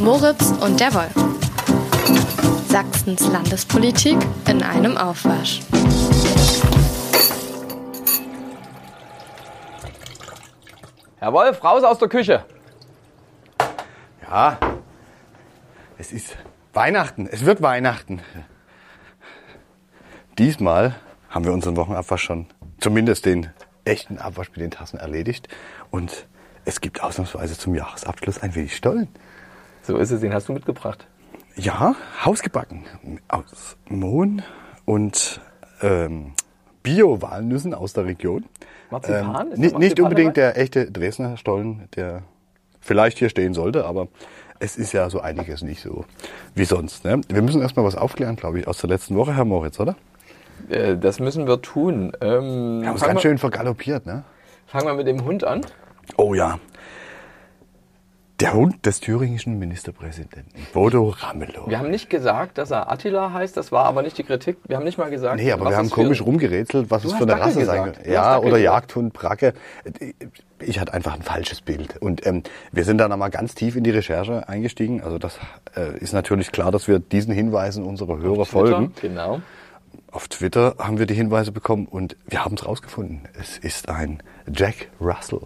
Moritz und der Wolf. Sachsens Landespolitik in einem Aufwasch. Herr Wolf, raus aus der Küche. Ja, es ist Weihnachten. Es wird Weihnachten. Diesmal haben wir unseren Wochenabwasch schon, zumindest den echten Abwasch mit den Tassen erledigt. Und es gibt ausnahmsweise zum Jahresabschluss ein wenig Stollen. So ist es, den hast du mitgebracht. Ja, hausgebacken. Aus Mohn und ähm, Bio-Walnüssen aus der Region. Marzipan? Ähm, Ist nicht, da nicht Marzipan unbedingt dabei? der echte Dresdner Stollen, der vielleicht hier stehen sollte, aber es ist ja so einiges nicht so wie sonst. Ne? Wir müssen erstmal was aufklären, glaube ich, aus der letzten Woche, Herr Moritz, oder? Äh, das müssen wir tun. Ähm, Wir haben uns ganz schön vergaloppiert, ne? fangen wir mit dem Hund an. Oh ja. Der Hund des thüringischen Ministerpräsidenten, Bodo Ramelow. Wir haben nicht gesagt, dass er Attila heißt, das war aber nicht die Kritik. Wir haben nicht mal gesagt, Nee, aber was wir haben komisch rumgerätselt, was Du es für eine Dackel Rasse sein könnte. Ja, oder. Jagdhund, Bracke. Ich hatte einfach ein falsches Bild. Und ähm, wir sind dann einmal ganz tief in die Recherche eingestiegen. Also das äh, ist natürlich klar, dass wir diesen Hinweisen unserer Hörer folgen. Genau. Auf Twitter haben wir die Hinweise bekommen und wir haben es rausgefunden. Es ist ein Jack Russell.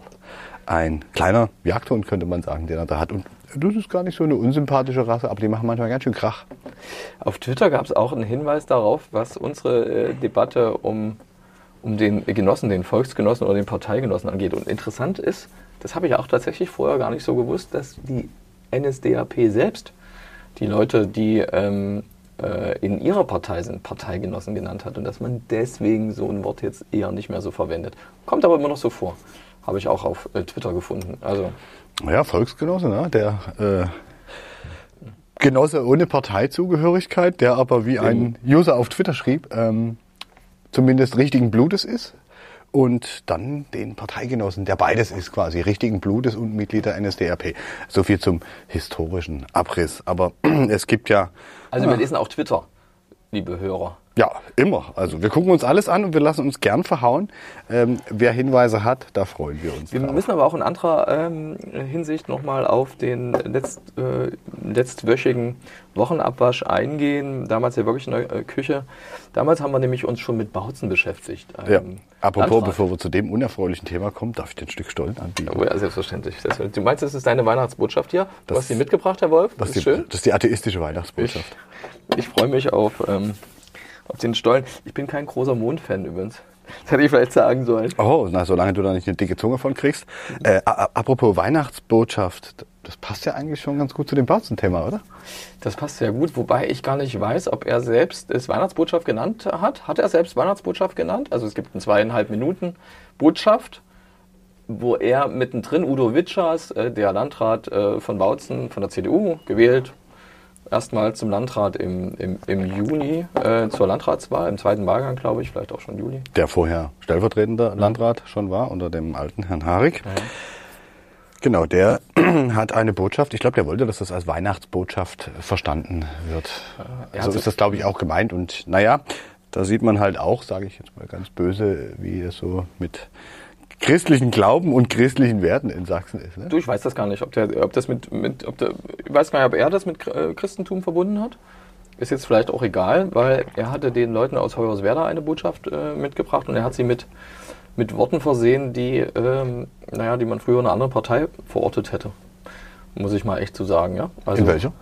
Ein kleiner Jagdhund, könnte man sagen, den er da hat. Und das ist gar nicht so eine unsympathische Rasse, aber die machen manchmal ganz schön Krach. Auf Twitter gab es auch einen Hinweis darauf, was unsere äh, Debatte um, um den Genossen, den Volksgenossen oder den Parteigenossen angeht. Und interessant ist, das habe ich auch tatsächlich vorher gar nicht so gewusst, dass die NSDAP selbst die Leute, die ähm, äh, in ihrer Partei sind, Parteigenossen genannt hat und dass man deswegen so ein Wort jetzt eher nicht mehr so verwendet. Kommt aber immer noch so vor. Habe ich auch auf äh, Twitter gefunden. Also Ja, Volksgenosse, ne? der äh, Genosse ohne Parteizugehörigkeit, der aber wie ein User auf Twitter schrieb, ähm, zumindest richtigen Blutes ist. Und dann den Parteigenossen, der beides ist quasi, richtigen Blutes und Mitglied der NSDAP. So viel zum historischen Abriss. Aber es gibt ja, Also wir lesen auch Twitter, liebe Hörer. Ja, immer. Also wir gucken uns alles an und wir lassen uns gern verhauen. Ähm, wer Hinweise hat, da freuen wir uns. Wir drauf. müssen aber auch in anderer ähm, Hinsicht nochmal auf den letzt, äh, letztwöchigen Wochenabwasch eingehen. Damals ja wirklich in der äh, Küche. Damals haben wir nämlich uns schon mit Bautzen beschäftigt. Ja. Ähm, Apropos, Landrat. bevor wir zu dem unerfreulichen Thema kommen, darf ich dir ein Stück Stollen anbieten? Oh ja, selbstverständlich. Du meinst, das ist deine Weihnachtsbotschaft hier? Du Das- hast sie mitgebracht, Herr Wolf? Das, ist die, schön. das ist die atheistische Weihnachtsbotschaft. Ich, ich freue mich auf, ähm, auf den Stollen. Ich bin kein großer Mondfan übrigens. Das hätte ich vielleicht sagen sollen. Oh, na, solange du da nicht eine dicke Zunge von kriegst. Äh, apropos Weihnachtsbotschaft, das passt ja eigentlich schon ganz gut zu dem Bautzen-Thema, oder? Das passt sehr gut, wobei ich gar nicht weiß, ob er selbst es Weihnachtsbotschaft genannt hat. Hat er selbst Weihnachtsbotschaft genannt? Also es gibt eine zweieinhalb Minuten Botschaft, wo er mittendrin, Udo Witschers, äh, der Landrat äh, von Bautzen, von der CDU, gewählt, erstmal zum Landrat im, im, im Juni, äh, zur Landratswahl, im zweiten Wahlgang, glaube ich, vielleicht auch schon Juli. Der vorher stellvertretender Landrat schon war, unter dem alten Herrn Harig. Genau, der hat eine Botschaft. Ich glaube, der wollte, dass das als Weihnachtsbotschaft verstanden wird. er so hat ist das, glaube ich, auch gemeint. Und naja, da sieht man halt auch, sage ich jetzt mal ganz böse, wie es so mit christlichen Glauben und christlichen Werten in Sachsen ist. Ne? Du, ich weiß das gar nicht, ob der, ob das mit, mit ob der, ich weiß gar nicht, ob er das mit äh, Christentum verbunden hat. Ist jetzt vielleicht auch egal, weil er hatte den Leuten aus Hoyerswerda eine Botschaft äh, mitgebracht und er hat sie mit, mit Worten versehen, die, ähm, naja, die man früher in einer anderen Partei verortet hätte. Muss ich mal echt zu sagen, ja. Also, In welcher?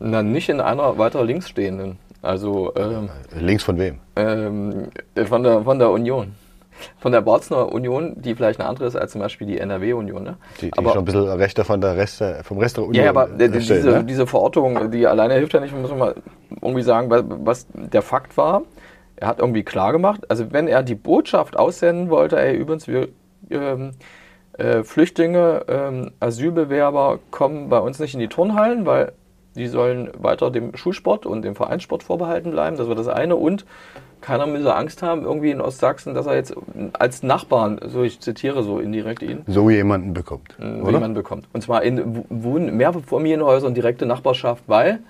Na, nicht in einer weiter links stehenden. Also ähm, Links von wem? ähm, von, der, von der Union. Von der Barzner Union, die vielleicht eine andere ist als zum Beispiel die NRW-Union. Ne? Die, die Aber- schon ein bisschen rechter von der Rest, vom Rest der Union ja, aber äh, die- steht, diese, ne? diese Verortung, die alleine hilft ja nicht. Wir müssen mal irgendwie sagen, wa- was der Fakt war. Er hat irgendwie klar gemacht, also wenn er die Botschaft aussenden wollte, ey, übrigens, wir ähm, äh, Flüchtlinge, ähm, Asylbewerber kommen bei uns nicht in die Turnhallen, weil die sollen weiter dem Schulsport und dem Vereinssport vorbehalten bleiben. Das war das eine. Und keiner müsse Angst haben, irgendwie in Ostsachsen, dass er jetzt als Nachbarn, so ich zitiere so indirekt ihn, so jemanden bekommt. wie oder? man bekommt. Und zwar in Wohn Mehrfamilienhäusern, direkte Nachbarschaft, weil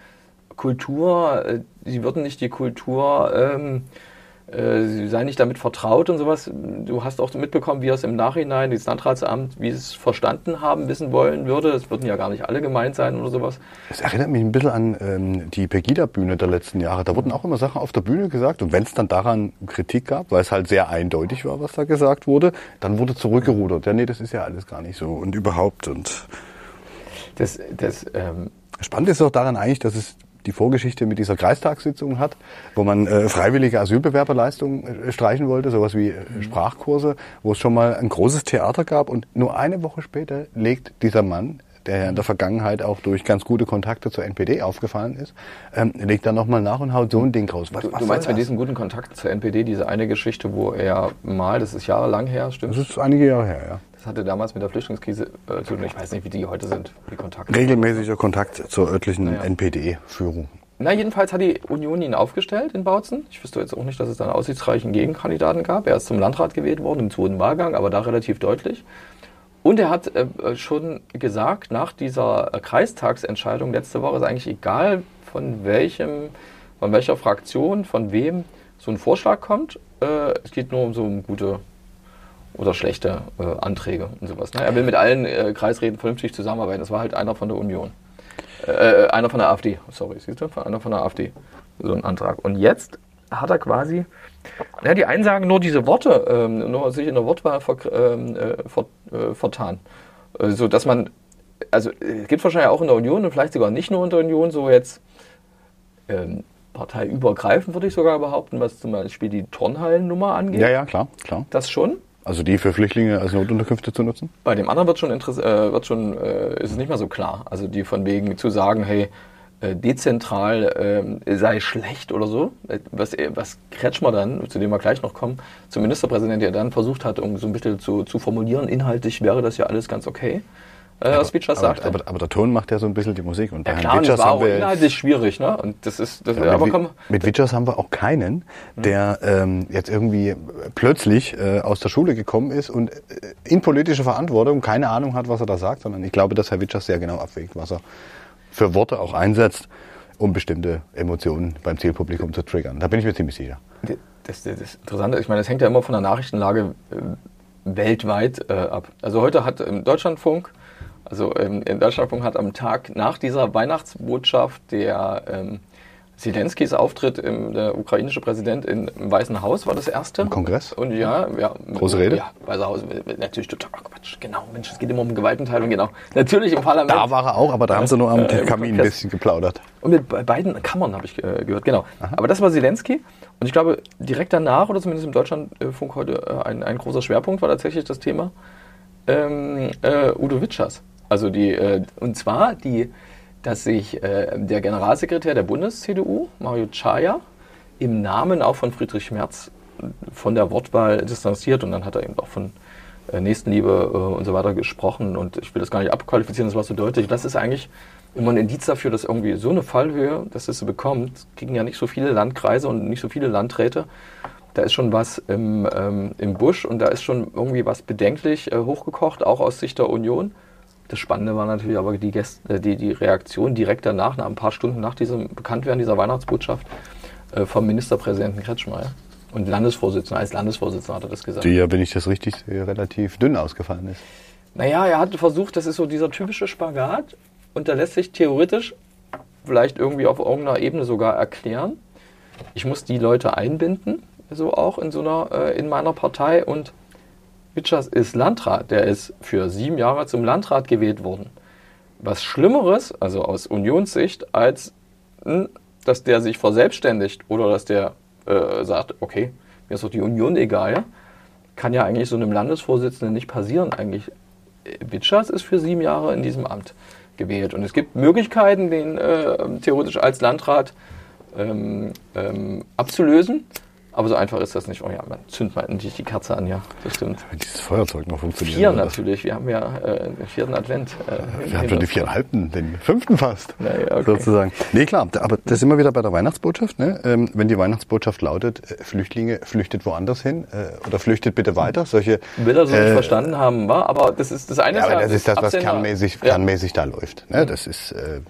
Kultur, äh, sie würden nicht die Kultur ähm, äh, sie sei nicht damit vertraut und sowas. Du hast auch mitbekommen, wie es im Nachhinein, dieses Landratsamt, wie es verstanden haben, wissen wollen würde. Es würden ja gar nicht alle gemeint sein oder sowas. Es erinnert mich ein bisschen an ähm, die Pegida-Bühne der letzten Jahre. Da wurden auch immer Sachen auf der Bühne gesagt und wenn es dann daran Kritik gab, weil es halt sehr eindeutig war, was da gesagt wurde, dann wurde zurückgerudert. Ja, nee, das ist ja alles gar nicht so und überhaupt und Das, das, ähm, Spannend ist auch daran eigentlich, dass es die Vorgeschichte mit dieser Kreistagssitzung hat, wo man äh, freiwillige Asylbewerberleistungen äh, streichen wollte, sowas wie äh, Sprachkurse, wo es schon mal ein großes Theater gab und nur eine Woche später legt dieser Mann, der ja in der Vergangenheit auch durch ganz gute Kontakte zur NPD aufgefallen ist, ähm, legt dann nochmal nach und haut so ein Ding raus. Was, du, was du meinst mit das? diesem guten Kontakt zur NPD, diese eine Geschichte, wo er mal, das ist jahrelang her, stimmt? Das ist einige Jahre her, ja. Das hatte damals mit der Flüchtlingskrise äh, zu tun. Ich weiß nicht, wie die heute sind, die Kontakte. Regelmäßiger Kontakt zur örtlichen Naja. NPD-Führung. Na, jedenfalls hat die Union ihn aufgestellt in Bautzen. Ich wüsste jetzt auch nicht, dass es da einen aussichtsreichen Gegenkandidaten gab. Er ist zum Landrat gewählt worden im zweiten Wahlgang, aber da relativ deutlich. Und er hat äh, schon gesagt, nach dieser Kreistagsentscheidung letzte Woche ist eigentlich egal, von welchem, von welcher Fraktion, von wem so ein Vorschlag kommt. Äh, es geht nur um so um gute oder schlechte äh, Anträge und sowas. Ne? Er will mit allen äh, Kreisräten vernünftig zusammenarbeiten. Das war halt einer von der Union. Äh, einer von der AfD, sorry, siehst du? Einer von der AfD. So ein Antrag. Und jetzt hat er quasi, ja, die einen sagen nur diese Worte, ähm, nur sich in der Wortwahl ver, ähm, äh, ver, äh, vertan. Äh, so dass man, also es gibt wahrscheinlich auch in der Union und vielleicht sogar nicht nur in der Union, so jetzt ähm, parteiübergreifend würde ich sogar behaupten, was zum Beispiel die Turnhallennummer angeht. Ja, ja, klar, klar. Das schon. Also die für Flüchtlinge als Notunterkünfte zu nutzen? Bei dem anderen wird schon, äh, wird schon äh, ist es nicht mehr so klar. Also die von wegen zu sagen, hey, äh, dezentral ähm, sei schlecht oder so. Äh, Was, er- was Kretschmer dann, zu dem wir gleich noch kommen, zum Ministerpräsident, der dann versucht hat, um so ein bisschen zu, zu formulieren, inhaltlich wäre das ja alles ganz okay, äh, was Witschers aber, aber, aber der Ton macht ja so ein bisschen die Musik. Und bei ja klar, Witschers haben wir- inhaltlich schwierig, ne? Und das ist, das, Ja, aber mit, komm, mit Witschers haben wir auch keinen, der ähm, jetzt irgendwie plötzlich äh, aus der Schule gekommen ist und äh, in politischer Verantwortung keine Ahnung hat, was er da sagt, sondern ich glaube, dass Herr Witschers sehr genau abwägt, was er für Worte auch einsetzt, um bestimmte Emotionen beim Zielpublikum zu triggern. Da bin ich mir ziemlich sicher. Das, das, das Interessante, ich meine, das hängt ja immer von der Nachrichtenlage äh, weltweit äh, ab. Also heute hat im Deutschlandfunk, also ähm, in Deutschlandfunk hat am Tag nach dieser Weihnachtsbotschaft der ähm, Zelenskis Auftritt, im, der ukrainische Präsident in, im Weißen Haus war das erste. Im Kongress? Und ja, ja. Große Rede? Ja, Weiße Haus, natürlich total, ach Quatsch, genau, Mensch, es geht immer um Gewaltenteilung, genau. Natürlich im Parlament. Da war er auch, aber da haben sie nur am Äh, Kamin ein Kongress. bisschen geplaudert. Und mit be- beiden Kammern habe ich äh, gehört, genau. Aber das war Zelensky. Und ich glaube, direkt danach, oder zumindest im Deutschlandfunk heute, äh, ein, ein großer Schwerpunkt war tatsächlich das Thema ähm, äh, Udo Witschers. Also die, äh, und zwar die, dass sich äh, der Generalsekretär der Bundes-CDU, Mario Chaya, im Namen auch von Friedrich Merz von der Wortwahl distanziert und dann hat er eben auch von äh, Nächstenliebe äh, und so weiter gesprochen und ich will das gar nicht abqualifizieren, das war so deutlich. Das ist eigentlich immer ein Indiz dafür, dass irgendwie so eine Fallhöhe, dass es so bekommt, kriegen ja nicht so viele Landkreise und nicht so viele Landräte. Da ist schon was im, ähm, im Busch und da ist schon irgendwie was bedenklich äh, hochgekocht, auch aus Sicht der Union. Das Spannende war natürlich aber die, Gäste, äh, die, die Reaktion direkt danach, nach ein paar Stunden nach diesem Bekanntwerden dieser Weihnachtsbotschaft äh, vom Ministerpräsidenten Kretschmer. Ja? Und Landesvorsitzender, als Landesvorsitzender hat er das gesagt. Die ja, wenn ich das richtig sehe, relativ dünn ausgefallen ist. Naja, er hat versucht, das ist so dieser typische Spagat und der lässt sich theoretisch vielleicht irgendwie auf irgendeiner Ebene sogar erklären. Ich muss die Leute einbinden, so auch in so einer, äh, in meiner Partei und Witschers ist Landrat, der ist für sieben Jahre zum Landrat gewählt worden. Was Schlimmeres, also aus Unionssicht, als hm, dass der sich verselbstständigt oder dass der äh, sagt, okay, mir ist doch die Union egal, kann ja eigentlich so einem Landesvorsitzenden nicht passieren. Eigentlich, Witschers ist für sieben Jahre in diesem Amt gewählt. Und es gibt Möglichkeiten, den äh, theoretisch als Landrat ähm, ähm, abzulösen. Aber so einfach ist das nicht. Oh ja, man zündet mal endlich die Kerze an, ja, das stimmt. Wenn dieses Feuerzeug noch funktioniert. Vier natürlich, wir haben ja äh, den vierten Advent. Äh, Wir haben schon die uns. viereinhalbten, den fünften fast. Ja, ja, okay. Sozusagen. Nee, klar, aber das sind wir wieder bei der Weihnachtsbotschaft. Ne? Ähm, wenn die Weihnachtsbotschaft lautet, äh, Flüchtlinge flüchtet woanders hin äh, oder flüchtet bitte weiter. Solche, Will er so nicht äh, verstanden haben, war, aber das ist das eine Ja, aber das ist das, was Absender. kernmäßig, Ja. kernmäßig da läuft. Ne? Das ist, äh,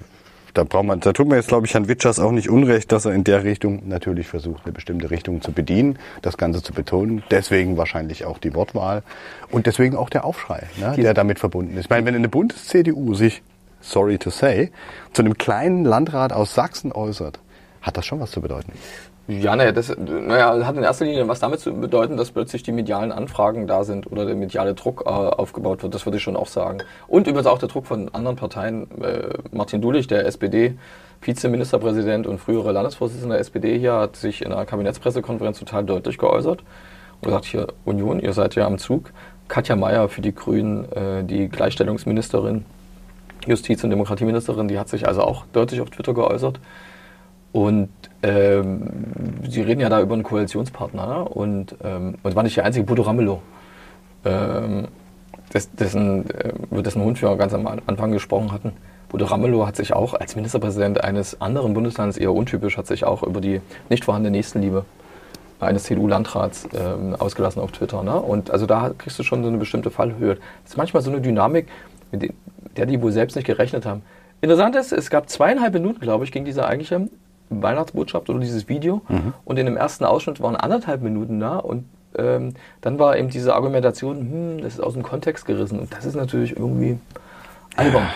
da braucht man, da tut man jetzt, glaube ich, Herrn Witschers auch nicht unrecht, dass er in der Richtung natürlich versucht, eine bestimmte Richtung zu bedienen, das Ganze zu betonen. Deswegen wahrscheinlich auch die Wortwahl und deswegen auch der Aufschrei, ne, der damit verbunden ist. Ich meine, wenn eine Bundes-CDU sich, sorry to say, zu einem kleinen Landrat aus Sachsen äußert, hat das schon was zu bedeuten. Ja, naja, das naja, hat in erster Linie was damit zu bedeuten, dass plötzlich die medialen Anfragen da sind oder der mediale Druck äh, aufgebaut wird. Das würde ich schon auch sagen. Und übrigens auch der Druck von anderen Parteien. Äh, Martin Dulich, der SPD, Vizeministerpräsident und frühere Landesvorsitzender der SPD hier, hat sich in einer Kabinettspressekonferenz total deutlich geäußert und gesagt, hier Union, ihr seid ja am Zug. Katja Mayer für die Grünen, äh, die Gleichstellungsministerin, Justiz- und Demokratieministerin, die hat sich also auch deutlich auf Twitter geäußert. Und ähm, Sie reden ja da über einen Koalitionspartner ne? und, ähm, und war nicht der einzige Bodo Ramelow. Ähm, dessen, äh, über dessen Hund wir ganz am Anfang gesprochen hatten. Bodo Ramelow hat sich auch als Ministerpräsident eines anderen Bundeslandes, eher untypisch, hat sich auch über die nicht vorhandene Nächstenliebe eines CDU-Landrats ähm, ausgelassen auf Twitter. Ne? Und also da kriegst du schon so eine bestimmte Fallhöhe. Das ist manchmal so eine Dynamik, mit der die wohl selbst nicht gerechnet haben. Interessant ist, es gab zweieinhalb Minuten, glaube ich, ging dieser eigentliche Weihnachtsbotschaft oder dieses Video. Mhm. Und in dem ersten Ausschnitt waren anderthalb Minuten da und ähm, dann war eben diese Argumentation, hm, das ist aus dem Kontext gerissen. Und das ist natürlich irgendwie albern.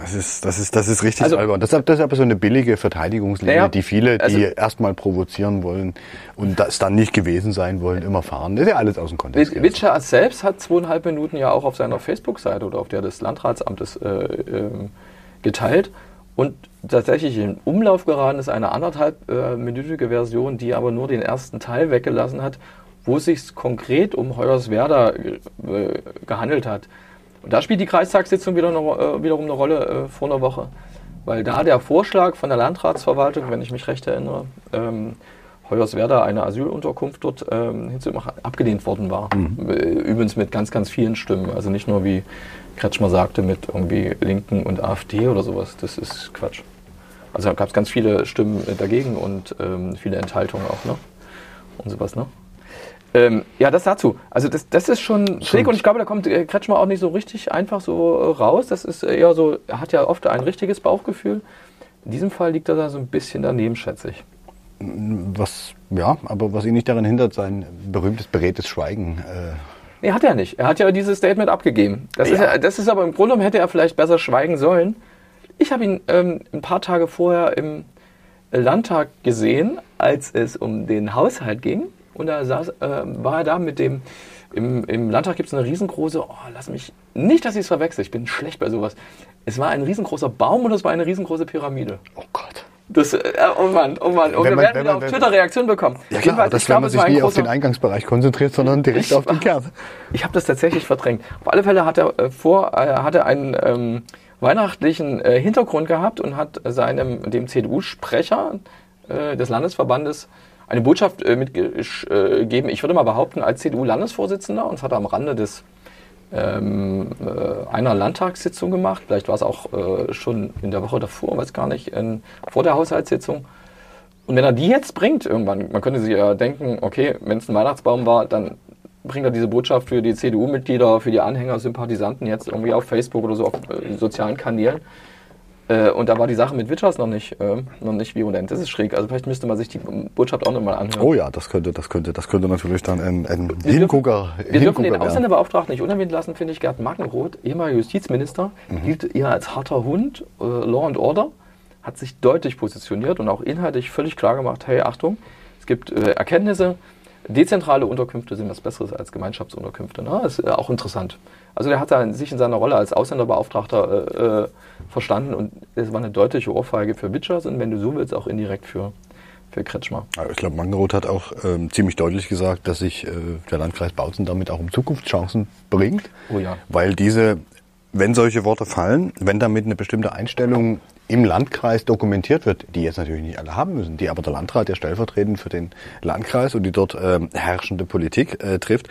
Das ist, das ist, das ist richtig also, albern. Das ist, das ist aber so eine billige Verteidigungslinie, naja, die viele, die also, erstmal provozieren wollen und das dann nicht gewesen sein wollen, immer fahren. Das ist ja alles aus dem Kontext. Witscher selbst hat zweieinhalb Minuten ja auch auf seiner Facebook-Seite oder auf der des Landratsamtes äh, äh, geteilt. Und tatsächlich in Umlauf geraten ist eine anderthalbminütige äh, Version, die aber nur den ersten Teil weggelassen hat, wo es sich konkret um Hoyerswerda äh, gehandelt hat. Und da spielt die Kreistagssitzung wieder eine, äh, wiederum eine Rolle äh, vor einer Woche, weil da der Vorschlag von der Landratsverwaltung, wenn ich mich recht erinnere, ähm, Hoyerswerda eine Asylunterkunft dort ähm, hinzumachen, abgelehnt worden war. Mhm. Äh, übrigens mit ganz, ganz vielen Stimmen. Also nicht nur wie Kretschmer sagte mit irgendwie Linken und AfD oder sowas. Das ist Quatsch. Also da gab es ganz viele Stimmen dagegen und ähm, viele Enthaltungen auch, ne? Und sowas, ne? Ähm, ja, das dazu. Also das, das ist schon schräg und ich glaube, da kommt äh, Kretschmer auch nicht so richtig einfach so äh, raus. Das ist eher so, er hat ja oft ein richtiges Bauchgefühl. In diesem Fall liegt er da so ein bisschen daneben, schätze ich. Was, ja, aber was ihn nicht daran hindert, sein berühmtes beredtes Schweigen äh, Nee, hat er nicht. Er hat ja dieses Statement abgegeben. Das, ja. ist, das ist aber im Grunde genommen hätte er vielleicht besser schweigen sollen. Ich habe ihn ähm, ein paar Tage vorher im Landtag gesehen, als es um den Haushalt ging. Und da saß, äh, war er da mit dem, im, im Landtag gibt es eine riesengroße, oh, lass mich, nicht, dass ich es verwechsel, ich bin schlecht bei sowas. Es war ein riesengroßer Baum und es war eine riesengroße Pyramide. Oh Gott. Das, äh, oh Mann, oh Mann. Und wir werden wieder auf Twitter Reaktionen bekommen. Ja klar, Jedenfalls, das, wenn man sich nie auf den Eingangsbereich konzentriert, sondern direkt ich, auf den Kern. Ich habe das tatsächlich verdrängt. Auf alle Fälle hat er äh, vor, äh, hat er einen ähm, weihnachtlichen äh, Hintergrund gehabt und hat seinem, dem CDU-Sprecher äh, des Landesverbandes eine Botschaft äh, mitgegeben. Ich würde mal behaupten, als CDU-Landesvorsitzender, und das hat er am Rande des ähm, äh, einer Landtagssitzung gemacht. Vielleicht war es auch äh, schon in der Woche davor, weiß gar nicht, in, vor der Haushaltssitzung. Und wenn er die jetzt bringt irgendwann, man könnte sich ja denken, okay, wenn es ein Weihnachtsbaum war, dann bringt er diese Botschaft für die CDU-Mitglieder, für die Anhänger, Sympathisanten jetzt irgendwie auf Facebook oder so auf äh, sozialen Kanälen. Äh, und da war die Sache mit Witchers noch nicht, äh, noch nicht virulent. Das ist schräg. Also vielleicht müsste man sich die Botschaft auch nochmal anhören. Oh ja, das könnte, das könnte, das könnte natürlich dann ein, ein wir Hingucker. Dürfen, wir dürfen den Ausländerbeauftragten nicht unerwähnt lassen, finde ich. Gerd Markenroth, ehemaliger Justizminister, mhm. gilt eher als harter Hund, äh, Law and Order, hat sich deutlich positioniert und auch inhaltlich völlig klar gemacht, hey, Achtung, es gibt äh, Erkenntnisse, dezentrale Unterkünfte sind was Besseres als Gemeinschaftsunterkünfte. Ne? Das ist auch interessant. Also der hat sich in seiner Rolle als Ausländerbeauftragter äh, äh, verstanden und es war eine deutliche Ohrfeige für Witschers und wenn du so willst, auch indirekt für, für Kretschmer. Ich glaube, Mangeroth hat auch ähm, ziemlich deutlich gesagt, dass sich äh, der Landkreis Bautzen damit auch um Zukunftschancen bringt. Oh ja. Weil diese, wenn solche Worte fallen, wenn damit eine bestimmte Einstellung im Landkreis dokumentiert wird, die jetzt natürlich nicht alle haben müssen, die aber der Landrat ja stellvertretend für den Landkreis und die dort äh, herrschende Politik äh, trifft,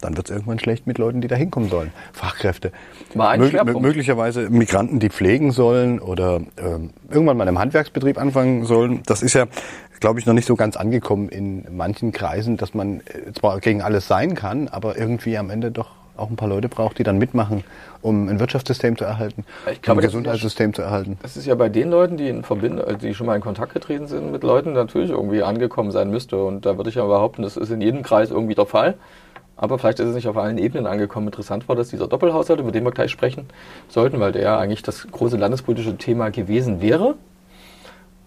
dann wird es irgendwann schlecht mit Leuten, die da hinkommen sollen. Fachkräfte. War ein Mö möglicherweise Migranten, die pflegen sollen oder ähm, irgendwann mal in einem Handwerksbetrieb anfangen sollen. Das ist ja, glaube ich, noch nicht so ganz angekommen in manchen Kreisen, dass man äh, zwar gegen alles sein kann, aber irgendwie am Ende doch auch ein paar Leute braucht, die dann mitmachen, um ein Wirtschaftssystem zu erhalten, Ich glaube, um ein Gesundheitssystem zu erhalten. Das ist ja bei den Leuten, die in Verbindung, äh, die schon mal in Kontakt getreten sind mit Leuten, natürlich irgendwie angekommen sein müsste. Und da würde ich ja behaupten, das ist in jedem Kreis irgendwie der Fall. Aber vielleicht ist es nicht auf allen Ebenen angekommen. Interessant war, dass dieser Doppelhaushalt, über den wir gleich sprechen sollten, weil der ja eigentlich das große landespolitische Thema gewesen wäre.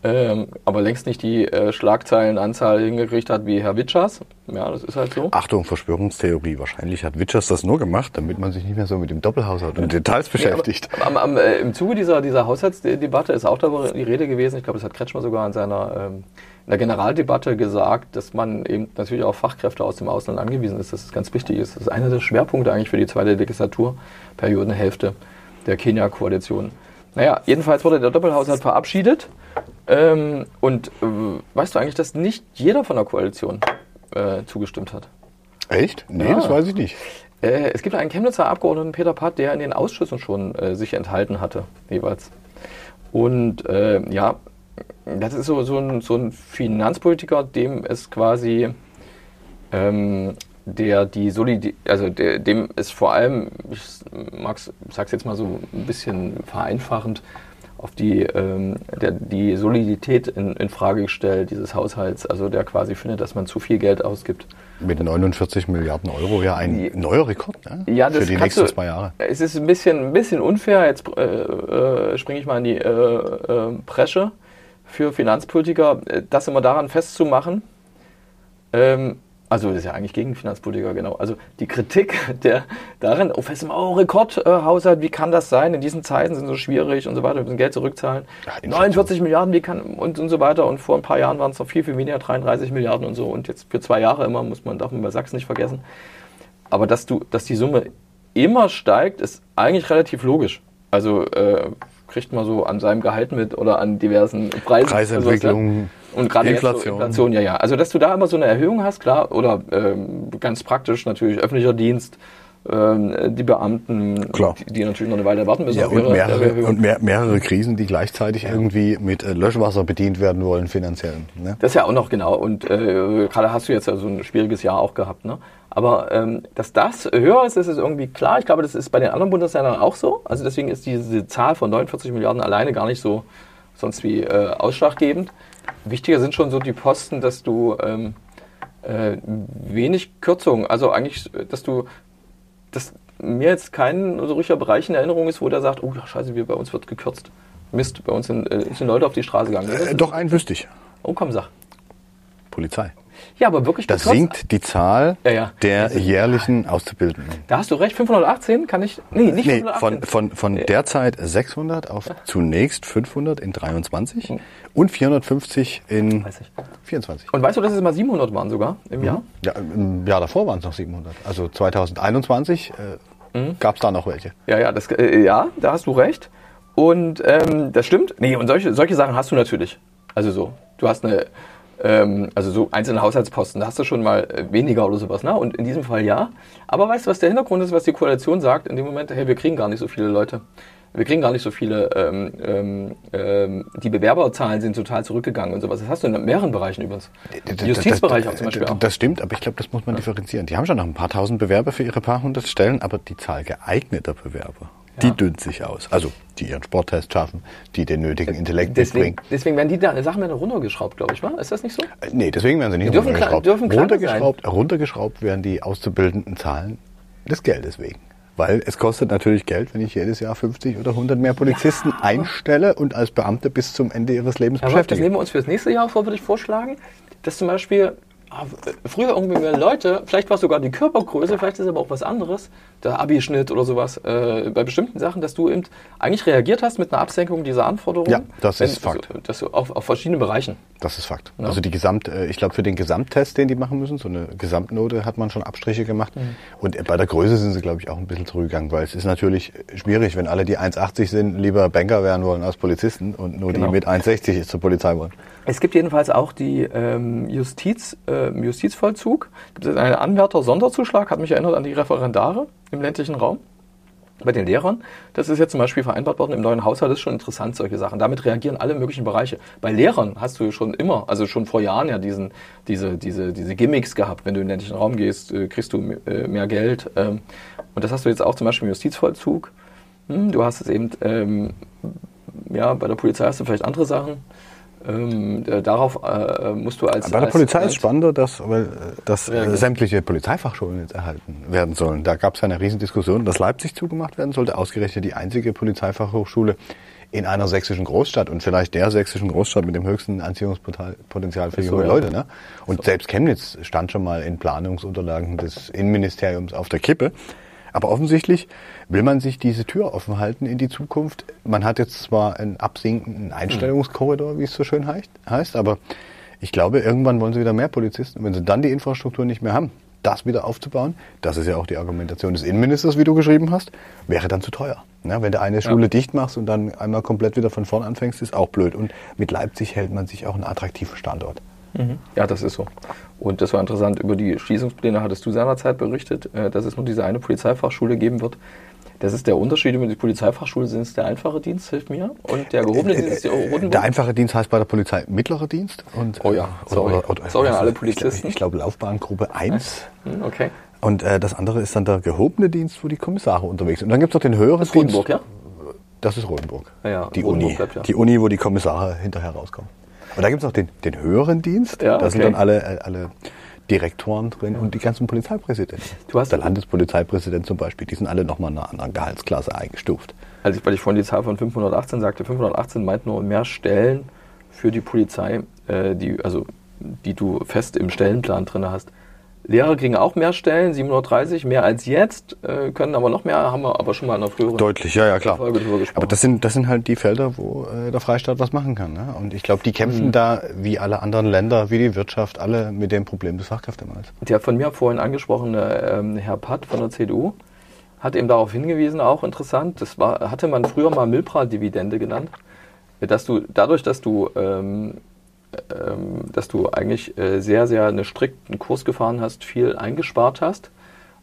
Ähm, aber längst nicht die äh, Schlagzeilenanzahl hingekriegt hat wie Herr Witschers. Ja, das ist halt so. Achtung, Verschwörungstheorie. Wahrscheinlich hat Witschers das nur gemacht, damit man sich nicht mehr so mit dem Doppelhaushalt und Details beschäftigt. Aber, am, am, äh, Im Zuge dieser, dieser Haushaltsdebatte ist auch darüber die Rede gewesen, ich glaube, das hat Kretschmer sogar in seiner ähm, in der Generaldebatte gesagt, dass man eben natürlich auf Fachkräfte aus dem Ausland angewiesen ist, dass es ganz wichtig ist. Das ist einer der Schwerpunkte eigentlich für die zweite Legislaturperiodenhälfte der Kenia-Koalition. Naja, jedenfalls wurde der Doppelhaushalt verabschiedet. Ähm, und äh, weißt du eigentlich, dass nicht jeder von der Koalition äh, zugestimmt hat? Echt? Nee, Ja. das weiß ich nicht. Äh, es gibt einen Chemnitzer Abgeordneten, Peter Patt, der in den Ausschüssen schon äh, sich enthalten hatte, jeweils. Und äh, ja, das ist so, so, ein, so ein Finanzpolitiker, dem es quasi, ähm, der die Solidi also der, dem es vor allem, ich mag's, sag's jetzt mal so ein bisschen vereinfachend, auf die, ähm, der, die Solidität in, in Frage gestellt dieses Haushalts, also der quasi findet, dass man zu viel Geld ausgibt. Mit 49 Milliarden Euro ja ein Die- neuer Rekord ne? Ja, das für die nächsten du- zwei Jahre. Es ist ein bisschen, ein bisschen unfair. Jetzt äh, äh, springe ich mal in die äh, äh, Bresche für Finanzpolitiker, äh, das immer daran festzumachen. Ähm, also das ist ja eigentlich gegen Finanzpolitiker, genau. Also die Kritik der darin, oh, fest oh, Rekordhaushalt, wie kann das sein? In diesen Zeiten sind so schwierig und so weiter, wir müssen Geld zurückzahlen. Ja, Inflation. 49 Milliarden, wie kann und, und so weiter. Und vor ein paar Jahren waren es noch viel, viel weniger, 33 Milliarden und so. Und jetzt für zwei Jahre immer, muss man, darf man bei Sachsen nicht vergessen. Aber dass du, dass die Summe immer steigt, ist eigentlich relativ logisch. Also äh, kriegt man so an seinem Gehalt mit oder an diversen Preisen. Preisentwicklung, und gerade jetzt so Inflation. Inflation, ja, ja. Also dass du da immer so eine Erhöhung hast, klar, oder ähm, ganz praktisch natürlich öffentlicher Dienst, ähm, die Beamten, Klar. Die, die natürlich noch eine Weile warten müssen Ja, und ihre mehrere, und mehr, mehrere Krisen, die gleichzeitig irgendwie mit äh, Löschwasser bedient werden wollen, finanziell. Ne? Das ist ja auch noch genau. Und äh, gerade hast du jetzt ja so ein schwieriges Jahr auch gehabt. Ne? Aber ähm, dass das höher ist, das ist irgendwie klar. Ich glaube, das ist bei den anderen Bundesländern auch so. Also deswegen ist diese Zahl von 49 Milliarden alleine gar nicht so sonst wie äh, ausschlaggebend. Wichtiger sind schon so die Posten, dass du ähm, äh, wenig Kürzungen, also eigentlich, dass du, dass mir jetzt kein so richtiger Bereich in Erinnerung ist, wo der sagt, oh ja, scheiße, wir, bei uns wird gekürzt. Mist, bei uns sind, äh, sind Leute auf die Straße gegangen. Äh, doch, einen wüsste ich. Oh, komm, sag. Polizei. Ja, aber wirklich Das gekürzt? sinkt die Zahl Ja, ja. der jährlichen Auszubildenden. Da hast du recht, 518 kann ich. Nee, nicht Nee, 518. von, von, von Ja. derzeit 600 auf zunächst 500 in 23 und 450 in Weiß ich. 24. Und weißt du, dass es mal 700 waren sogar im Jahr? Ja, Im Jahr davor waren es noch 700. Also 2021 äh, gab es da noch welche. Ja, ja, das, äh, ja, da hast du recht. Und ähm, das stimmt. Nee, und solche, solche Sachen hast du natürlich. Also so, du hast eine, ähm, also so einzelne Haushaltsposten, da hast du schon mal äh, weniger oder sowas, ne? Und in diesem Fall ja. Aber weißt du, was der Hintergrund ist, was die Koalition sagt? In dem Moment, hey, wir kriegen gar nicht so viele Leute. Wir kriegen gar nicht so viele, ähm, ähm, ähm, die Bewerberzahlen sind total zurückgegangen und sowas. Das hast du in mehreren Bereichen übrigens. Im Justizbereich auch zum Beispiel auch. Das stimmt, aber ich glaube, das muss man differenzieren. Die haben schon noch ein paar tausend Bewerber für ihre paar hundert Stellen, aber die Zahl geeigneter Bewerber, die dünnt sich aus. Also die ihren Sporttest schaffen, die den nötigen Intellekt Deswegen, mitbringen. deswegen werden die da Sachen werden runtergeschraubt, glaube ich, wa? Ist das nicht so? Äh, Nee, deswegen werden sie nicht Die dürfen runtergeschraubt. klar- dürfen runtergeschraubt, runtergeschraubt werden die auszubildenden Zahlen des Geldes wegen. Weil es kostet natürlich Geld, wenn ich jedes Jahr 50 oder 100 mehr Polizisten einstelle und als Beamte bis zum Ende ihres Lebens Ja, Rolf, das beschäftige. nehmen wir uns für das nächste Jahr vor, würde ich vorschlagen, dass zum Beispiel früher irgendwie mehr Leute, vielleicht war es sogar die Körpergröße, vielleicht ist aber auch was anderes, der Abischnitt oder sowas, äh, bei bestimmten Sachen, dass du eben eigentlich reagiert hast mit einer Absenkung dieser Anforderungen. Ja, das ist Wenn- Fakt. Dass du auf, auf verschiedenen Bereichen. Das ist Fakt. Ja. Also die Gesamt, äh, ich glaube für den Gesamttest, den die machen müssen, so eine Gesamtnote hat man schon Abstriche gemacht. Mhm. Und äh, bei der Größe sind sie, glaube ich, auch ein bisschen zurückgegangen, weil es ist natürlich schwierig, wenn alle, die 1,80 sind, lieber Banker werden wollen als Polizisten und nur Genau. die mit 1,60 zur Polizei wollen. Es gibt jedenfalls auch die ähm, Justiz, äh, im Justizvollzug. Gibt es einen Anwärter-Sonderzuschlag, hat mich erinnert an die Referendare im ländlichen Raum. Bei den Lehrern, das ist jetzt zum Beispiel vereinbart worden im neuen Haushalt, das ist schon interessant, solche Sachen. Damit reagieren alle möglichen Bereiche. Bei Lehrern hast du schon immer, also schon vor Jahren ja diesen, diese, diese, diese Gimmicks gehabt. Wenn du in den ländlichen Raum gehst, äh, kriegst du äh, mehr Geld. Ähm, und das hast du jetzt auch zum Beispiel im Justizvollzug. Hm, du hast es eben, ähm, ja, bei der Polizei hast du vielleicht andere Sachen. Ähm, äh, darauf äh, musst du als. Bei der als, Polizei als, ist spannender, dass, weil, äh, dass Ja, äh, genau. sämtliche Polizeifachschulen jetzt erhalten werden sollen. Da gab es ja eine Riesendiskussion, dass Leipzig zugemacht werden sollte, ausgerechnet die einzige Polizeifachhochschule in einer sächsischen Großstadt und vielleicht der sächsischen Großstadt mit dem höchsten Anziehungspotenzial für so, junge ja. Leute. Ne? Und selbst Chemnitz stand schon mal in Planungsunterlagen des Innenministeriums auf der Kippe. Aber offensichtlich will man sich diese Tür offen halten in die Zukunft. Man hat jetzt zwar einen absinkenden Einstellungskorridor, wie es so schön heißt, heißt, aber ich glaube, irgendwann wollen sie wieder mehr Polizisten. Und wenn sie dann die Infrastruktur nicht mehr haben, das wieder aufzubauen, das ist ja auch die Argumentation des Innenministers, wie du geschrieben hast, wäre dann zu teuer. Ja, wenn du eine Schule dicht machst und dann einmal komplett wieder von vorn anfängst, ist auch blöd. Und mit Leipzig hält man sich auch einen attraktiven Standort. Ja, das ist so. Und das war interessant. Über die Schließungspläne hattest du seinerzeit berichtet, äh, dass es nur diese eine Polizeifachschule geben wird. Das ist der Unterschied über die Polizeifachschule, sind es der einfache Dienst, hilft mir, und der gehobene Dienst ist der Rotenburg. Der einfache Dienst heißt bei der Polizei mittlerer Dienst. Und, Oh ja, sorry. Sorry an alle Ich Polizisten. glaube, ich glaube Laufbahngruppe 1. Hm, Okay. Und äh, das andere ist dann der gehobene Dienst, wo die Kommissare unterwegs sind. Und dann gibt es noch den höheren Das ist Dienst. Rotenburg, ja? Das ist Rotenburg. Ja, ja, die Rotenburg Uni. bleibt ja. Die Uni, wo die Kommissare hinterher rauskommen. Und da gibt es noch den, den höheren Dienst. Ja, Da sind okay. dann alle, äh, alle Direktoren drin und die ganzen Polizeipräsidenten. Du hast- der Landespolizeipräsident zum Beispiel, die sind alle nochmal in einer anderen Gehaltsklasse eingestuft. Also ich, weil ich vorhin die Zahl von 518 sagte, 518 meint nur mehr Stellen für die Polizei, äh, die, also, die du fest im Stellenplan drin hast. Lehrer kriegen auch mehr Stellen, 730, mehr als jetzt, äh, können aber noch mehr, haben wir aber schon mal in einer früheren Deutlich, ja, ja, klar. Folge drüber gesprochen. Aber das sind, das sind halt die Felder, wo äh, der Freistaat was machen kann. Ne? Und ich glaube, die kämpfen Mhm. da, wie alle anderen Länder, wie die Wirtschaft, alle mit dem Problem des Fachkräftemangels. Der von mir vorhin angesprochene ähm, Herr Patt von der CDU hat eben darauf hingewiesen, auch interessant, das war, hatte man früher mal Milpra-Dividende genannt, dass du dadurch, dass du, ähm, dass du eigentlich äh, sehr, sehr einen strikten Kurs gefahren hast, viel eingespart hast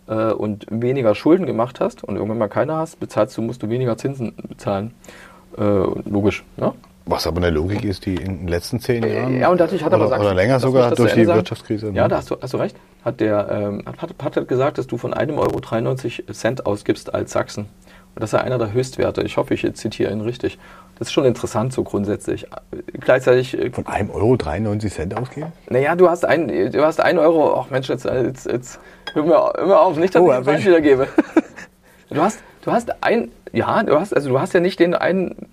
äh, und weniger Schulden gemacht hast und irgendwann mal keine hast, bezahlst du, musst du weniger Zinsen bezahlen. Äh, logisch, ne? Was aber eine Logik ist, die in den letzten zehn Jahren Ja, und dadurch hat er oder, aber oder länger sogar durch die sagen. Wirtschaftskrise. Ja, ne? da hast du, hast du recht. Hat der ähm, hat, hat gesagt, dass du von einem Euro 93 Cent ausgibst als Sachsen. Und das ist ja einer der Höchstwerte. Ich hoffe, ich zitiere ihn richtig. Das ist schon interessant so grundsätzlich. Gleichzeitig, äh, Von einem Euro 93 Cent ausgeben? naja, du hast ein, du hast ein Euro. Ach Mensch, jetzt, jetzt, jetzt hör, mir, hör mir auf, nicht, dass Oh, ich falsch wiedergebe. du hast, du hast ein, ja, du hast, also du hast ja nicht den einen.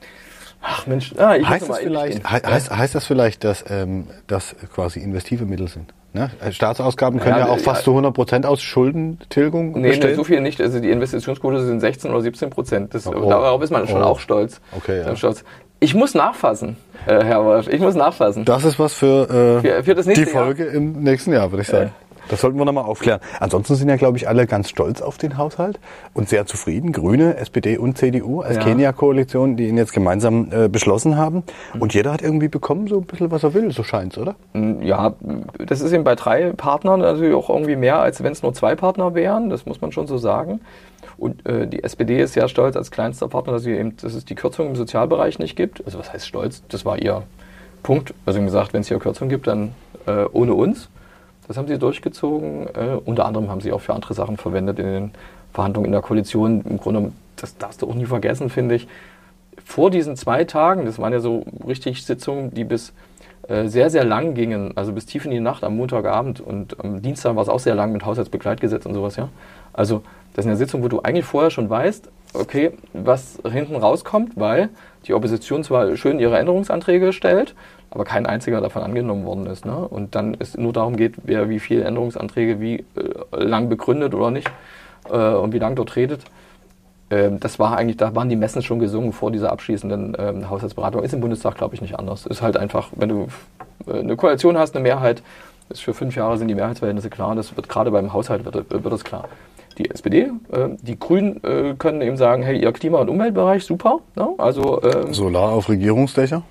Ach Mensch, ah, ich Heißt das, vielleicht, he heißt, heißt das vielleicht, dass ähm, das quasi investive Mittel sind? Ne? Staatsausgaben können Ja, ja, auch ja. fast zu 100 Prozent aus Schuldentilgung Nee, nee, bestehen. so viel nicht. Also die Investitionsquote sind 16 oder 17 Prozent. Das, Oh. Darauf ist man schon Oh. auch stolz. Okay, ja. Stolz. Ich muss nachfassen, äh, Herr Wolf. Ich muss nachfassen. Das ist was für, äh, Für- für das nächste die Folge im nächsten Jahr, würde ich sagen. Das sollten wir nochmal aufklären. Ansonsten sind ja, glaube ich, alle ganz stolz auf den Haushalt und sehr zufrieden. Grüne, SPD und CDU als Ja. Kenia-Koalition, die ihn jetzt gemeinsam äh, beschlossen haben. Und jeder hat irgendwie bekommen, so ein bisschen, was er will, so scheint's, oder? Ja, das ist eben bei drei Partnern natürlich auch irgendwie mehr, als wenn es nur zwei Partner wären. Das muss man schon so sagen. Und äh, die SPD ist sehr stolz als kleinster Partner, dass, sie eben, dass es die Kürzung im Sozialbereich nicht gibt. Also was heißt stolz? Das war ihr Punkt. Also gesagt, wenn es hier Kürzung gibt, dann äh, ohne uns. Das haben sie durchgezogen. Äh, unter anderem haben sie auch für andere Sachen verwendet in den Verhandlungen in der Koalition. Im Grunde, das darfst du auch nie vergessen, finde ich. Vor diesen zwei Tagen, das waren ja so richtig Sitzungen, die bis äh, sehr, sehr lang gingen, also bis tief in die Nacht am Montagabend und am Dienstag war es auch sehr lang mit Haushaltsbegleitgesetz und sowas, ja. Also das ist eine Sitzung, wo du eigentlich vorher schon weißt, okay, was hinten rauskommt, weil die Opposition zwar schön ihre Änderungsanträge stellt, aber kein einziger davon angenommen worden ist. Ne? Und dann es nur darum geht, wer wie viele Änderungsanträge wie äh, lang begründet oder nicht äh, und wie lang dort redet. Ähm, das war eigentlich, da waren die Messen schon gesungen vor dieser abschließenden ähm, Haushaltsberatung. Ist im Bundestag, glaube ich, nicht anders. Ist halt einfach, wenn du äh, eine Koalition hast, eine Mehrheit, ist für fünf Jahre sind die Mehrheitsverhältnisse klar. Das wird gerade beim Haushalt wird, wird das klar. Die SPD, äh, die Grünen äh, können eben sagen, hey, ihr Klima- und Umweltbereich, super. Ne? Also ähm, Solar auf Regierungsdächer?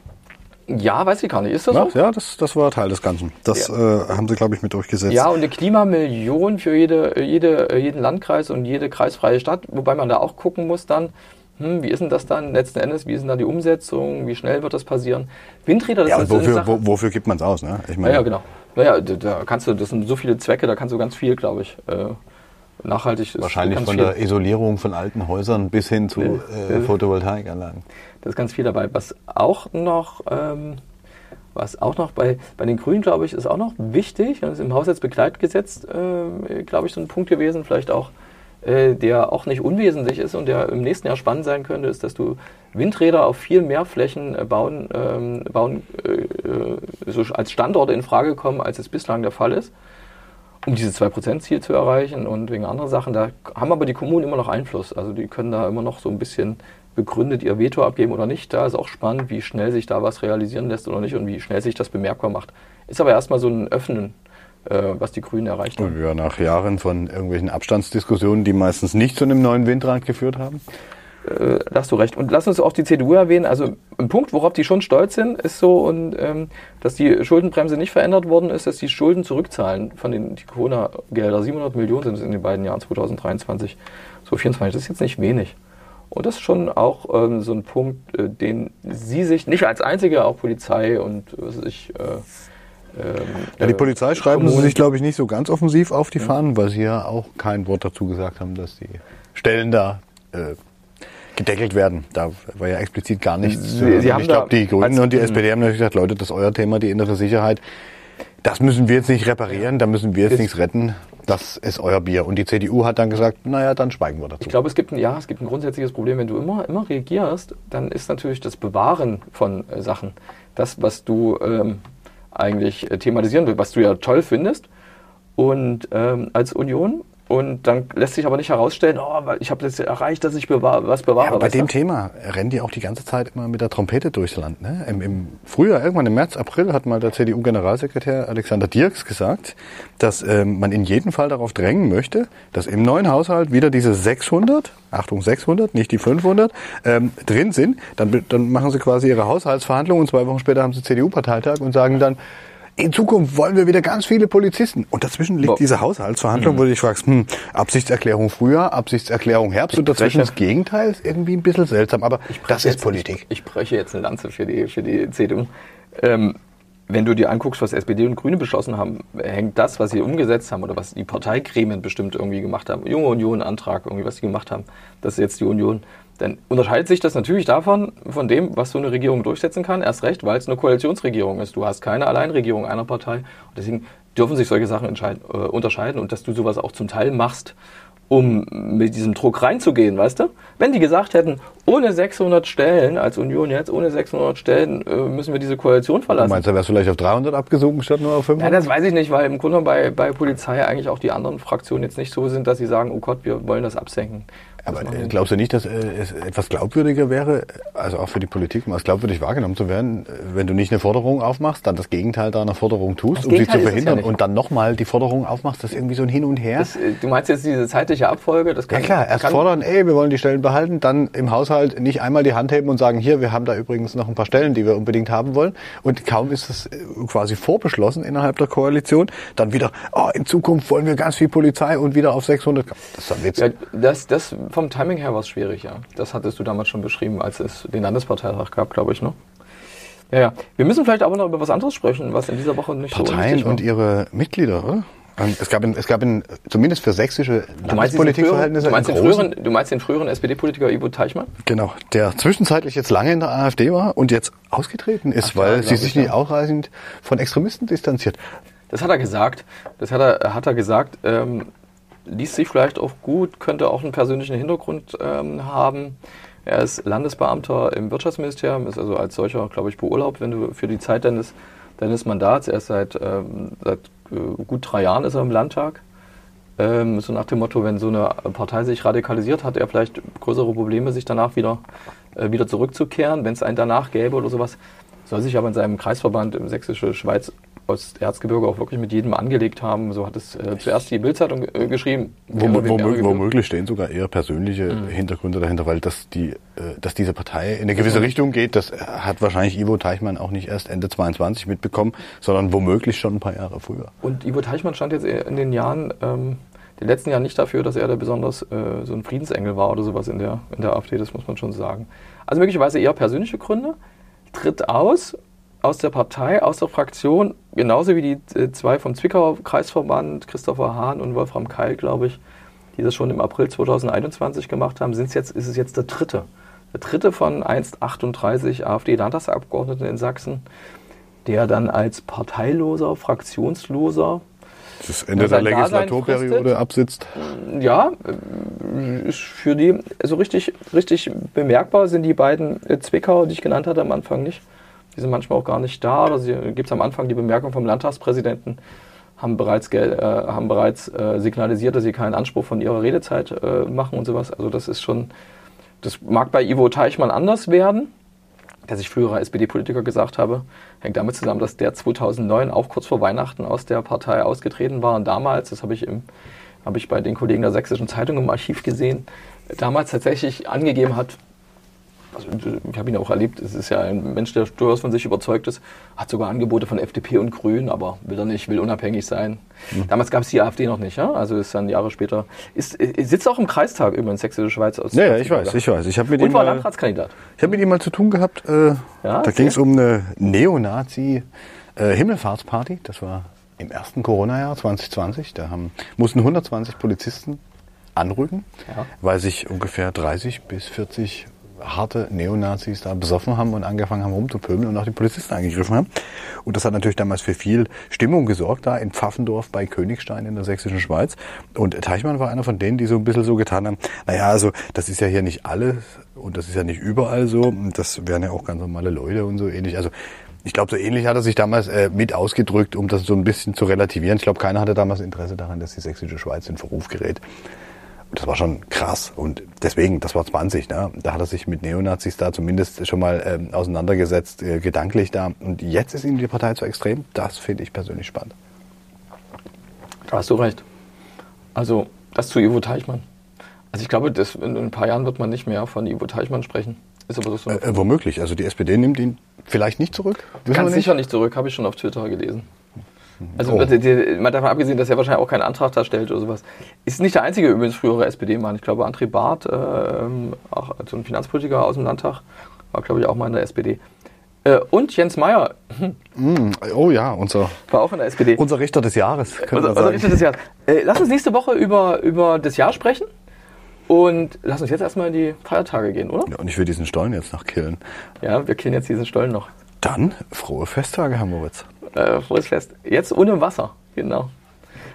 Ja, weiß ich gar nicht. Ist das Ja, so? ja das, das war Teil des Ganzen. Das äh, haben sie, glaube ich, mit durchgesetzt. Ja, und eine Klimamillion für jede, jede, jeden Landkreis und jede kreisfreie Stadt, wobei man da auch gucken muss dann, hm, wie ist denn das dann letzten Endes, wie ist denn da die Umsetzung, wie schnell wird das passieren? Windräder, das Ja, ist wofür, wo, wofür gibt man es aus? Ne? Ich Ja, meine, ja, genau. Naja, da, da kannst du, das sind so viele Zwecke, da kannst du ganz viel, glaube ich, äh, nachhaltig. ist wahrscheinlich von viel. der Isolierung von alten Häusern bis hin zu äh, Photovoltaikanlagen. Da ist ganz viel dabei. Was auch noch, ähm, was auch noch bei, bei den Grünen, glaube ich, ist auch noch wichtig, das ist im Haushaltsbegleitgesetz, äh, glaube ich, so ein Punkt gewesen, vielleicht auch, äh, der auch nicht unwesentlich ist und der im nächsten Jahr spannend sein könnte, ist, dass du Windräder auf viel mehr Flächen äh, bauen, ähm, bauen äh, äh, so als Standorte in Frage kommen, als es bislang der Fall ist um dieses 2%-Ziel zu erreichen und wegen anderer Sachen. Da haben aber die Kommunen immer noch Einfluss. Also die können da immer noch so ein bisschen begründet ihr Veto abgeben oder nicht. Da ist auch spannend, wie schnell sich da was realisieren lässt oder nicht und wie schnell sich das bemerkbar macht. Ist aber erstmal so ein Öffnen, äh, was die Grünen erreicht haben. Und ja, nach Jahren von irgendwelchen Abstandsdiskussionen, die meistens nicht zu einem neuen Windrad geführt haben. Äh, da hast du recht. Und lass uns auch die CDU erwähnen. Also ein Punkt, worauf die schon stolz sind, ist so, und ähm, dass die Schuldenbremse nicht verändert worden ist, dass die Schulden zurückzahlen von den die Corona-Gelder. 700 Millionen sind es in den beiden Jahren 2023, so 24. Das ist jetzt nicht wenig. Und das ist schon auch ähm, so ein Punkt, äh, den sie sich nicht als einzige, auch Polizei und was weiß ich. Äh, ähm, Ja, die äh, Polizei schreiben sie sich, glaube ich, nicht so ganz offensiv auf die Fahnen, weil sie ja auch kein Wort dazu gesagt haben, dass die Stellen da äh, gedeckelt werden. Da war ja explizit gar nichts. Sie- haben ich glaube, die Grünen und die SPD haben natürlich gesagt, Leute, das ist euer Thema, die innere Sicherheit. Das müssen wir jetzt nicht reparieren, da müssen wir jetzt Ist- nichts retten. Das ist euer Bier. Und die CDU hat dann gesagt, naja, dann schweigen wir dazu. Ich glaube, es gibt ein, ja, es gibt ein grundsätzliches Problem. Wenn du immer, immer reagierst, dann ist natürlich das Bewahren von äh, Sachen das, was du ähm, eigentlich äh, thematisieren willst, was du ja toll findest und ähm, als Union. Und dann lässt sich aber nicht herausstellen, oh, weil ich habe jetzt erreicht, dass ich bewahre, was bewahre. Ja, bei dem du? Thema rennen die auch die ganze Zeit immer mit der Trompete durchs Land. Ne? Im, Im Frühjahr, irgendwann im März, April, hat mal der CDU-Generalsekretär Alexander Dirks gesagt, dass ähm, man in jedem Fall darauf drängen möchte, dass im neuen Haushalt wieder diese 600, Achtung 600, nicht die 500, ähm, drin sind. Dann, dann machen sie quasi ihre Haushaltsverhandlungen und zwei Wochen später haben sie CDU-Parteitag und sagen dann, in Zukunft wollen wir wieder ganz viele Polizisten. Und dazwischen liegt Boah. diese Haushaltsverhandlung, wo du dich fragst, hm, Absichtserklärung Frühjahr, Absichtserklärung Herbst und dazwischen das Gegenteil ist irgendwie ein bisschen seltsam, aber das ist Jetzt- Politik. Ich, ich breche jetzt eine Lanze für die, für die CDU. Ähm, wenn du dir anguckst, was SPD und Grüne beschlossen haben, hängt das, was sie umgesetzt haben oder was die Parteigremien bestimmt irgendwie gemacht haben, Junge Union Antrag, irgendwie was sie gemacht haben, das ist jetzt die Union, dann unterscheidet sich das natürlich davon, von dem, was so eine Regierung durchsetzen kann, erst recht, weil es eine Koalitionsregierung ist. Du hast keine Alleinregierung einer Partei und deswegen dürfen sich solche Sachen äh, unterscheiden und dass du sowas auch zum Teil machst, um mit diesem Druck reinzugehen, weißt du? Wenn die gesagt hätten, ohne 600 Stellen, als Union jetzt, ohne 600 Stellen äh, müssen wir diese Koalition Du verlassen. meinst, da wärst du vielleicht auf 300 abgesunken statt nur auf Ja, 500? das weiß ich nicht, weil im Grunde bei, bei Polizei eigentlich auch die anderen Fraktionen jetzt nicht so sind, dass sie sagen, oh Gott, wir wollen das absenken. Aber äh, glaubst du nicht, dass äh, es etwas glaubwürdiger wäre, also auch für die Politik, mal als glaubwürdig wahrgenommen zu werden, äh, wenn du nicht eine Forderung aufmachst, dann das Gegenteil deiner Forderung tust, Das um sie Gegenteil zu es ja verhindern nicht. und dann nochmal die Forderung aufmachst, das ist irgendwie so ein Hin und Her? Das, du meinst jetzt diese zeitliche Abfolge? Das Ja kann, klar, erst kann, fordern, ey, wir wollen die Stellen behalten, dann im Haushalt nicht einmal die Hand heben und sagen, hier, wir haben da übrigens noch ein paar Stellen, die wir unbedingt haben wollen. Und kaum ist es quasi vorbeschlossen innerhalb der Koalition, dann wieder, oh, in Zukunft wollen wir ganz viel Polizei und wieder auf 600. Das ist doch ein Witz. Ja, das, das vom Timing her war es schwierig, ja. Das hattest du damals schon beschrieben, als es den Landesparteitag gab, glaube ich, ne? Ja, ja. Wir müssen vielleicht aber noch über was anderes sprechen, was in dieser Woche nicht so Parteien unwichtig war. und ihre Mitglieder, oder? Und es gab, in, es gab in, zumindest für sächsische Landespolitikverhältnisse du, meinst den früheren, du meinst den früheren SPD-Politiker Ivo Teichmann? Genau, der zwischenzeitlich jetzt lange in der AfD war und jetzt ausgetreten ist, Ach, ja, weil glaub sie ich, sich ja. nicht ausreichend von Extremisten distanziert. Das hat er gesagt. Das hat er, hat er gesagt. Ähm, liest sich vielleicht auch gut, könnte auch einen persönlichen Hintergrund ähm, haben. Er ist Landesbeamter im Wirtschaftsministerium, ist also als solcher, glaube ich, beurlaubt, wenn du für die Zeit deines, deines Mandats, er ist seit, ähm, seit äh, gut drei Jahren ist er im Landtag. Ähm, so nach dem Motto, wenn so eine Partei sich radikalisiert, hat er vielleicht größere Probleme, sich danach wieder, äh, wieder zurückzukehren, wenn es einen danach gäbe oder sowas. Soll sich aber in seinem Kreisverband im Sächsische Schweiz aus Erzgebirge auch wirklich mit jedem angelegt haben. So hat es äh, zuerst die Bildzeitung äh, geschrieben. Wo, oder weniger womöglich, stehen sogar eher persönliche Mhm. Hintergründe dahinter, weil dass, die, äh, dass diese Partei in eine gewisse Richtung geht, das hat wahrscheinlich Ivo Teichmann auch nicht erst Ende 22 mitbekommen, sondern womöglich schon ein paar Jahre früher. Und Ivo Teichmann stand jetzt in den Jahren, ähm, den letzten Jahren nicht dafür, dass er da besonders äh, so ein Friedensengel war oder sowas in der, in der AfD, das muss man schon sagen. Also möglicherweise eher persönliche Gründe, tritt aus aus der Partei, aus der Fraktion, genauso wie die äh, zwei vom Zwickauer Kreisverband, Christopher Hahn und Wolfram Keil, glaube ich, die das schon im April 2021 gemacht haben, sind's jetzt, ist es jetzt der dritte. Der dritte von 1,38 AfD-Landtagsabgeordneten in Sachsen, der dann als parteiloser, fraktionsloser Das Ende der Legislaturperiode absitzt. ja, äh, ist für die so richtig, richtig bemerkbar sind die beiden äh, Zwickauer, die ich genannt hatte am Anfang nicht. Die sind manchmal auch gar nicht da. Da gibt es am Anfang die Bemerkung vom Landtagspräsidenten, haben bereits, äh, haben bereits äh, signalisiert, dass sie keinen Anspruch von ihrer Redezeit äh, machen und sowas. Also das ist schon, das mag bei Ivo Teichmann anders werden, der sich früherer SPD-Politiker gesagt habe, hängt damit zusammen, dass der 2009 auch kurz vor Weihnachten aus der Partei ausgetreten war und damals, das habe ich, im, habe ich bei den Kollegen der Sächsischen Zeitung im Archiv gesehen, damals tatsächlich angegeben hat, also ich habe ihn auch erlebt, es ist ja ein Mensch, der durchaus von sich überzeugt ist, hat sogar Angebote von FDP und Grünen, aber will er nicht, will unabhängig sein. Damals gab es die AfD noch nicht, ja? also ist dann Jahre später. Ist, äh, sitzt auch im Kreistag übrigens Sächsische Schweiz aus. Ja, ja, ich weiß, ich weiß. Ich habe mit, Und ihm war mal- Landratskandidat. ich hab mit ihm mal zu tun gehabt. Äh, Ja, da ging es um eine Neonazi-Himmelfahrtsparty. das war im ersten Corona-Jahr 2020. Da haben, mussten 120 Polizisten anrücken, Ja. weil sich ungefähr 30 bis 40 harte Neonazis da besoffen haben und angefangen haben rumzupöbeln und auch die Polizisten angegriffen haben. Und das hat natürlich damals für viel Stimmung gesorgt, da in Pfaffendorf bei Königstein in der sächsischen Schweiz. Und Teichmann war einer von denen, die so ein bisschen so getan haben, naja, also das ist ja hier nicht alles und das ist ja nicht überall so. Und Das wären ja auch ganz normale Leute und so ähnlich. Also ich glaube, so ähnlich hat er sich damals äh, mit ausgedrückt, um das so ein bisschen zu relativieren. Ich glaube, keiner hatte damals Interesse daran, dass die sächsische Schweiz in Verruf gerät. Das war schon krass. Und deswegen, das war 20, ne? da hat er sich mit Neonazis da zumindest schon mal ähm, auseinandergesetzt, äh, gedanklich da. Und jetzt ist ihm die Partei zu extrem. Das finde ich persönlich spannend. Da hast du recht. Also, das zu Ivo Teichmann. Also ich glaube, das, in ein paar Jahren wird man nicht mehr von Ivo Teichmann sprechen. Ist aber so. Äh, äh, womöglich. Also die SPD nimmt ihn vielleicht nicht zurück. Ganz nicht. sicher nicht zurück, habe ich schon auf Twitter gelesen. Also Oh. mal davon abgesehen, dass er wahrscheinlich auch keinen Antrag da stellt oder sowas. Ist nicht der einzige übrigens frühere SPD-Mann. Ich glaube, André Barth, ähm, auch so ein Finanzpolitiker aus dem Landtag, war glaube ich auch mal in der SPD. Äh, und Jens Meyer Mm, oh ja, unser, war auch in der SPD. unser Richter des Jahres, Unser, man unser sagen. Richter des Jahres. Äh, lass uns nächste Woche über, über das Jahr sprechen. Und lass uns jetzt erstmal in die Feiertage gehen, oder? Ja, und ich will diesen Stollen jetzt noch killen. Ja, wir killen jetzt diesen Stollen noch. Dann frohe Festtage, Herr Moritz äh, frohes Fest. Jetzt ohne Wasser, genau.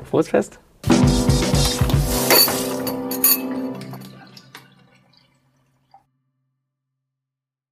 Frohes Fest.